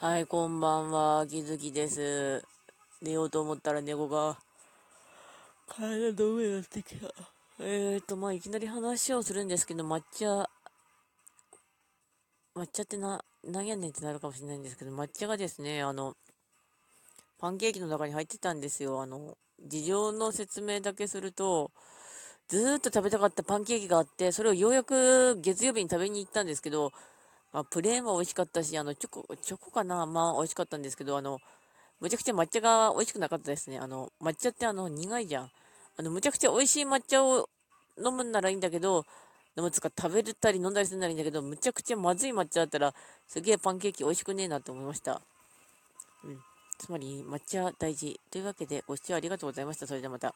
はい、こんばんは、きずきです。寝ようと思ったら猫が体の上になってきた。えーと、まあ、いきなり話をするんですけど、抹茶、抹茶ってな、なんやねんってなるかもしれないんですけど、抹茶がですね、あの、パンケーキの中に入ってたんですよ。あの、事情の説明だけすると、ずーっと食べたかったパンケーキがあって、それをようやく月曜日に食べに行ったんですけど、まあ、プレーンは美味しかったし、あの、チョコ、チョコかな？まあ、美味しかったんですけど、あの、むちゃくちゃ抹茶が美味しくなかったですね。あの、抹茶ってあの、苦いじゃん。あの、むちゃくちゃ美味しい抹茶を飲むんならいいんだけど、飲むつか食べたり飲んだりするならいいんだけど、むちゃくちゃまずい抹茶だったら、すげえパンケーキ美味しくねえなって思いました。うん。つまり、抹茶大事。というわけで、ご視聴ありがとうございました。それではまた。